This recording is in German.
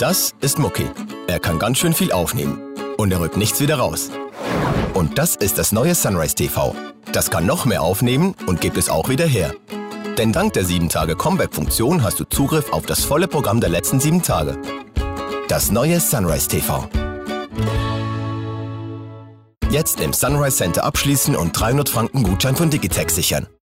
Das ist Mucki. Er kann ganz schön viel aufnehmen. Und er rückt nichts wieder raus. Und das ist das neue Sunrise TV. Das kann noch mehr aufnehmen und gibt es auch wieder her. Denn dank der 7-Tage-Comeback-Funktion hast du Zugriff auf das volle Programm der letzten 7 Tage. Das neue Sunrise TV. Jetzt im Sunrise Center abschließen und 300 Franken Gutschein von Digitech sichern.